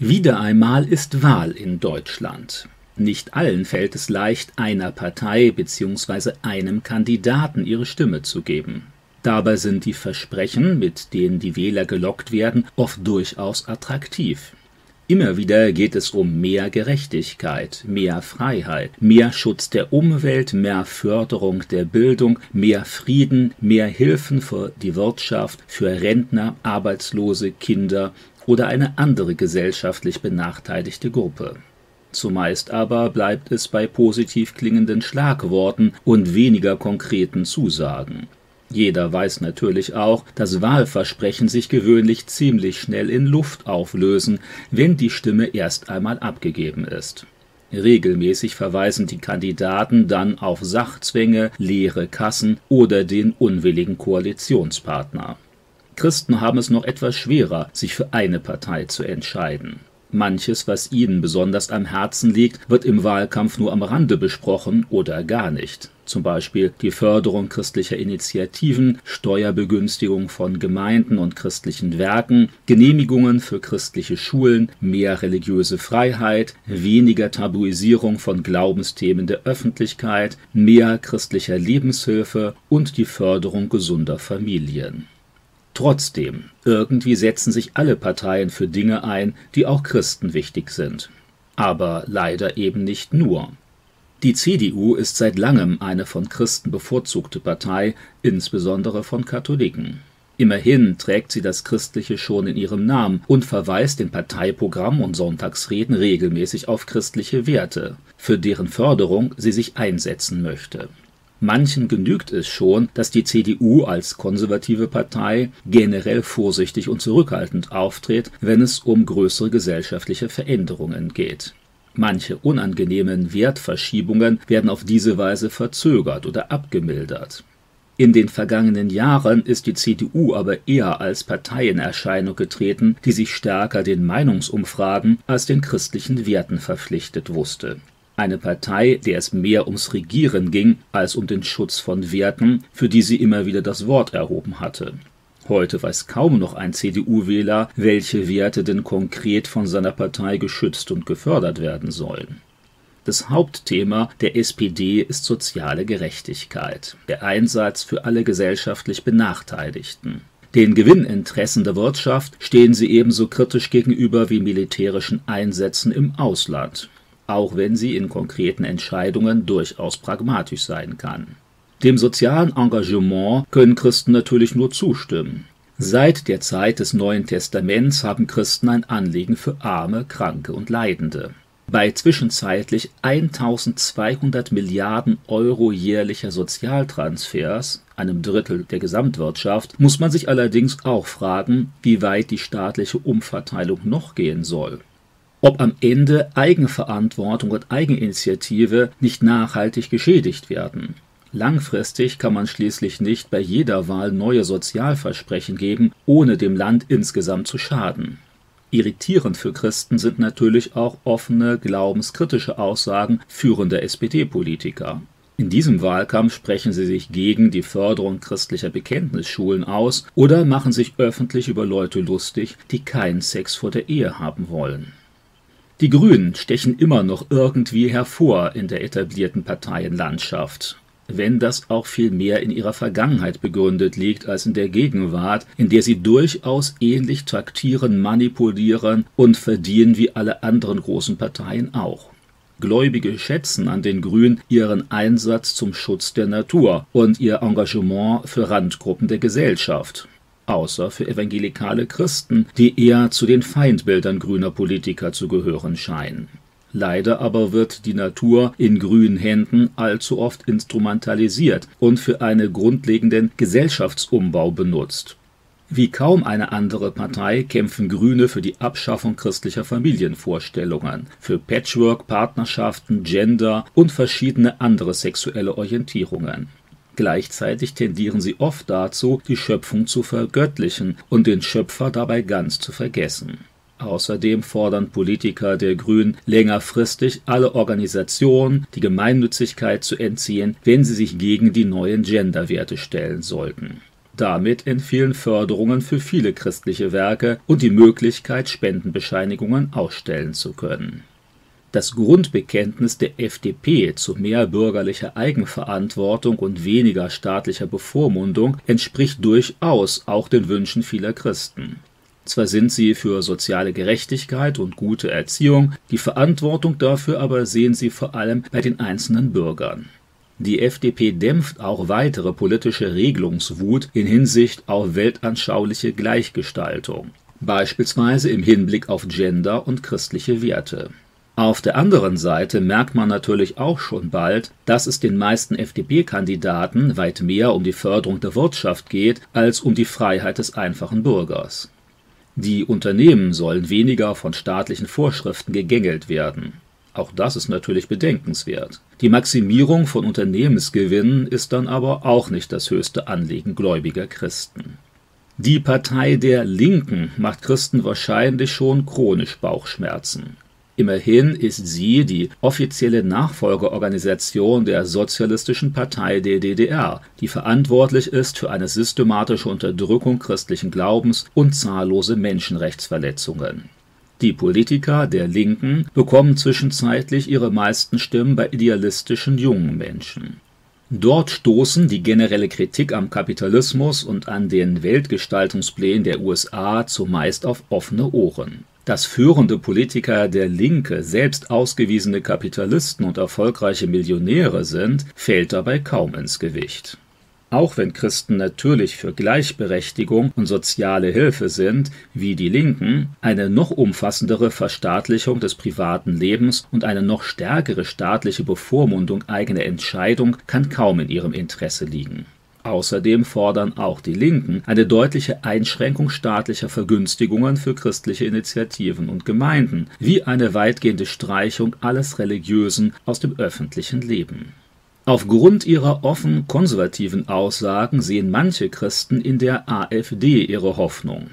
Wieder einmal ist Wahl in Deutschland. Nicht allen fällt es leicht, einer Partei bzw. einem Kandidaten ihre Stimme zu geben. Dabei sind die Versprechen, mit denen die Wähler gelockt werden, oft durchaus attraktiv. Immer wieder geht es um mehr Gerechtigkeit, mehr Freiheit, mehr Schutz der Umwelt, mehr Förderung der Bildung, mehr Frieden, mehr Hilfen für die Wirtschaft, für Rentner, Arbeitslose, Kinder oder eine andere gesellschaftlich benachteiligte Gruppe. Zumeist aber bleibt es bei positiv klingenden Schlagworten und weniger konkreten Zusagen. Jeder weiß natürlich auch, dass Wahlversprechen sich gewöhnlich ziemlich schnell in Luft auflösen, wenn die Stimme erst einmal abgegeben ist. Regelmäßig verweisen die Kandidaten dann auf Sachzwänge, leere Kassen oder den unwilligen Koalitionspartner. Christen haben es noch etwas schwerer, sich für eine Partei zu entscheiden. Manches, was ihnen besonders am Herzen liegt, wird im Wahlkampf nur am Rande besprochen oder gar nicht. Zum Beispiel die Förderung christlicher Initiativen, Steuerbegünstigung von Gemeinden und christlichen Werken, Genehmigungen für christliche Schulen, mehr religiöse Freiheit, weniger Tabuisierung von Glaubensthemen der Öffentlichkeit, mehr christlicher Lebenshilfe und die Förderung gesunder Familien. Trotzdem, irgendwie setzen sich alle Parteien für Dinge ein, die auch Christen wichtig sind. Aber leider eben nicht nur. Die CDU ist seit langem eine von Christen bevorzugte Partei, insbesondere von Katholiken. Immerhin trägt sie das Christliche schon in ihrem Namen und verweist in Parteiprogramm und Sonntagsreden regelmäßig auf christliche Werte, für deren Förderung sie sich einsetzen möchte. Manchen genügt es schon, dass die CDU als konservative Partei generell vorsichtig und zurückhaltend auftritt, wenn es um größere gesellschaftliche Veränderungen geht. Manche unangenehmen Wertverschiebungen werden auf diese Weise verzögert oder abgemildert. In den vergangenen Jahren ist die CDU aber eher als Partei in Erscheinung getreten, die sich stärker den Meinungsumfragen als den christlichen Werten verpflichtet wusste eine Partei, der es mehr ums Regieren ging als um den Schutz von Werten, für die sie immer wieder das Wort erhoben hatte. Heute weiß kaum noch ein CDU-Wähler, welche Werte denn konkret von seiner Partei geschützt und gefördert werden sollen. Das Hauptthema der SPD ist soziale Gerechtigkeit, der Einsatz für alle gesellschaftlich Benachteiligten. Den Gewinninteressen der Wirtschaft stehen sie ebenso kritisch gegenüber wie militärischen Einsätzen im Ausland auch wenn sie in konkreten Entscheidungen durchaus pragmatisch sein kann. Dem sozialen Engagement können Christen natürlich nur zustimmen. Seit der Zeit des Neuen Testaments haben Christen ein Anliegen für Arme, Kranke und Leidende. Bei zwischenzeitlich 1200 Milliarden Euro jährlicher Sozialtransfers, einem Drittel der Gesamtwirtschaft, muss man sich allerdings auch fragen, wie weit die staatliche Umverteilung noch gehen soll ob am Ende Eigenverantwortung und Eigeninitiative nicht nachhaltig geschädigt werden. Langfristig kann man schließlich nicht bei jeder Wahl neue Sozialversprechen geben, ohne dem Land insgesamt zu schaden. Irritierend für Christen sind natürlich auch offene, glaubenskritische Aussagen führender SPD-Politiker. In diesem Wahlkampf sprechen sie sich gegen die Förderung christlicher Bekenntnisschulen aus oder machen sich öffentlich über Leute lustig, die keinen Sex vor der Ehe haben wollen. Die Grünen stechen immer noch irgendwie hervor in der etablierten Parteienlandschaft, wenn das auch viel mehr in ihrer Vergangenheit begründet liegt als in der Gegenwart, in der sie durchaus ähnlich taktieren, manipulieren und verdienen wie alle anderen großen Parteien auch. Gläubige schätzen an den Grünen ihren Einsatz zum Schutz der Natur und ihr Engagement für Randgruppen der Gesellschaft außer für evangelikale Christen, die eher zu den Feindbildern grüner Politiker zu gehören scheinen. Leider aber wird die Natur in grünen Händen allzu oft instrumentalisiert und für einen grundlegenden Gesellschaftsumbau benutzt. Wie kaum eine andere Partei kämpfen Grüne für die Abschaffung christlicher Familienvorstellungen, für Patchwork, Partnerschaften, Gender und verschiedene andere sexuelle Orientierungen. Gleichzeitig tendieren sie oft dazu, die Schöpfung zu vergöttlichen und den Schöpfer dabei ganz zu vergessen. Außerdem fordern Politiker der Grünen längerfristig alle Organisationen, die Gemeinnützigkeit zu entziehen, wenn sie sich gegen die neuen Genderwerte stellen sollten. Damit entfielen Förderungen für viele christliche Werke und die Möglichkeit, Spendenbescheinigungen ausstellen zu können. Das Grundbekenntnis der FDP zu mehr bürgerlicher Eigenverantwortung und weniger staatlicher Bevormundung entspricht durchaus auch den Wünschen vieler Christen. Zwar sind sie für soziale Gerechtigkeit und gute Erziehung, die Verantwortung dafür aber sehen sie vor allem bei den einzelnen Bürgern. Die FDP dämpft auch weitere politische Regelungswut in Hinsicht auf weltanschauliche Gleichgestaltung, beispielsweise im Hinblick auf Gender und christliche Werte. Auf der anderen Seite merkt man natürlich auch schon bald, dass es den meisten FDP-Kandidaten weit mehr um die Förderung der Wirtschaft geht als um die Freiheit des einfachen Bürgers. Die Unternehmen sollen weniger von staatlichen Vorschriften gegängelt werden. Auch das ist natürlich bedenkenswert. Die Maximierung von Unternehmensgewinnen ist dann aber auch nicht das höchste Anliegen gläubiger Christen. Die Partei der Linken macht Christen wahrscheinlich schon chronisch Bauchschmerzen. Immerhin ist sie die offizielle Nachfolgeorganisation der Sozialistischen Partei der DDR, die verantwortlich ist für eine systematische Unterdrückung christlichen Glaubens und zahllose Menschenrechtsverletzungen. Die Politiker der Linken bekommen zwischenzeitlich ihre meisten Stimmen bei idealistischen jungen Menschen. Dort stoßen die generelle Kritik am Kapitalismus und an den Weltgestaltungsplänen der USA zumeist auf offene Ohren dass führende Politiker der Linke selbst ausgewiesene Kapitalisten und erfolgreiche Millionäre sind, fällt dabei kaum ins Gewicht. Auch wenn Christen natürlich für Gleichberechtigung und soziale Hilfe sind, wie die Linken, eine noch umfassendere Verstaatlichung des privaten Lebens und eine noch stärkere staatliche Bevormundung eigener Entscheidung kann kaum in ihrem Interesse liegen Außerdem fordern auch die Linken eine deutliche Einschränkung staatlicher Vergünstigungen für christliche Initiativen und Gemeinden, wie eine weitgehende Streichung alles Religiösen aus dem öffentlichen Leben. Aufgrund ihrer offen konservativen Aussagen sehen manche Christen in der AfD ihre Hoffnung.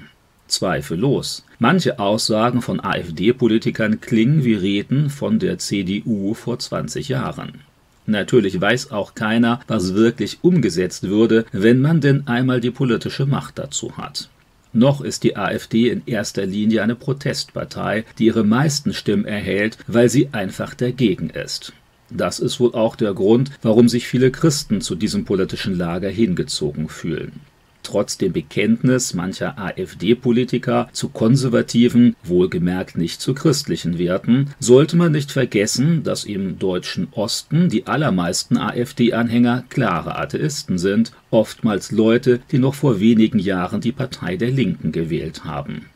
Zweifellos. Manche Aussagen von AfD-Politikern klingen wie Reden von der CDU vor 20 Jahren. Natürlich weiß auch keiner, was wirklich umgesetzt würde, wenn man denn einmal die politische Macht dazu hat. Noch ist die AfD in erster Linie eine Protestpartei, die ihre meisten Stimmen erhält, weil sie einfach dagegen ist. Das ist wohl auch der Grund, warum sich viele Christen zu diesem politischen Lager hingezogen fühlen trotz dem Bekenntnis mancher AfD-Politiker zu konservativen, wohlgemerkt nicht zu christlichen Werten, sollte man nicht vergessen, dass im deutschen Osten die allermeisten AfD-Anhänger klare Atheisten sind, oftmals Leute, die noch vor wenigen Jahren die Partei der Linken gewählt haben.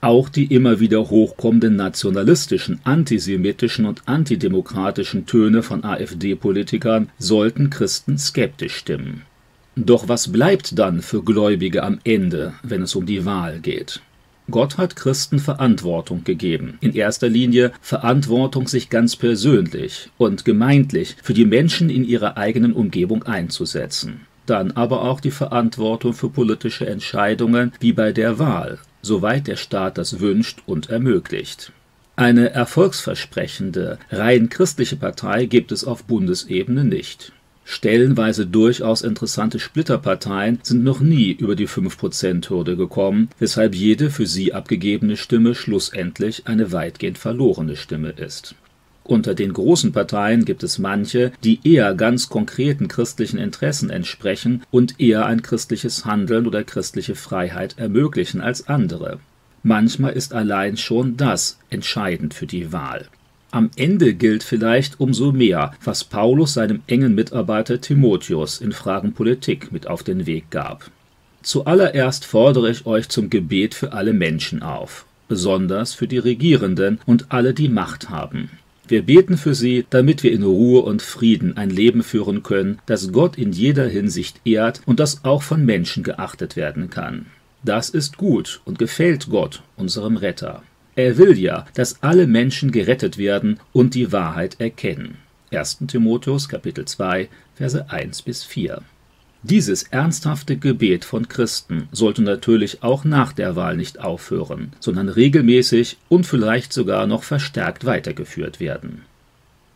Auch die immer wieder hochkommenden nationalistischen, antisemitischen und antidemokratischen Töne von AfD-Politikern sollten Christen skeptisch stimmen. Doch was bleibt dann für Gläubige am Ende, wenn es um die Wahl geht? Gott hat Christen Verantwortung gegeben. In erster Linie Verantwortung, sich ganz persönlich und gemeintlich für die Menschen in ihrer eigenen Umgebung einzusetzen. Dann aber auch die Verantwortung für politische Entscheidungen wie bei der Wahl, soweit der Staat das wünscht und ermöglicht. Eine erfolgsversprechende, rein christliche Partei gibt es auf Bundesebene nicht. Stellenweise durchaus interessante Splitterparteien sind noch nie über die 5%-Hürde gekommen, weshalb jede für sie abgegebene Stimme schlussendlich eine weitgehend verlorene Stimme ist. Unter den großen Parteien gibt es manche, die eher ganz konkreten christlichen Interessen entsprechen und eher ein christliches Handeln oder christliche Freiheit ermöglichen als andere. Manchmal ist allein schon das entscheidend für die Wahl. Am Ende gilt vielleicht umso mehr, was Paulus seinem engen Mitarbeiter Timotheus in Fragen Politik mit auf den Weg gab. Zuallererst fordere ich euch zum Gebet für alle Menschen auf, besonders für die Regierenden und alle, die Macht haben. Wir beten für sie, damit wir in Ruhe und Frieden ein Leben führen können, das Gott in jeder Hinsicht ehrt und das auch von Menschen geachtet werden kann. Das ist gut und gefällt Gott, unserem Retter. Er will ja, dass alle Menschen gerettet werden und die Wahrheit erkennen. 1. Timotheus Kapitel 2 Verse 1 bis 4. Dieses ernsthafte Gebet von Christen sollte natürlich auch nach der Wahl nicht aufhören, sondern regelmäßig und vielleicht sogar noch verstärkt weitergeführt werden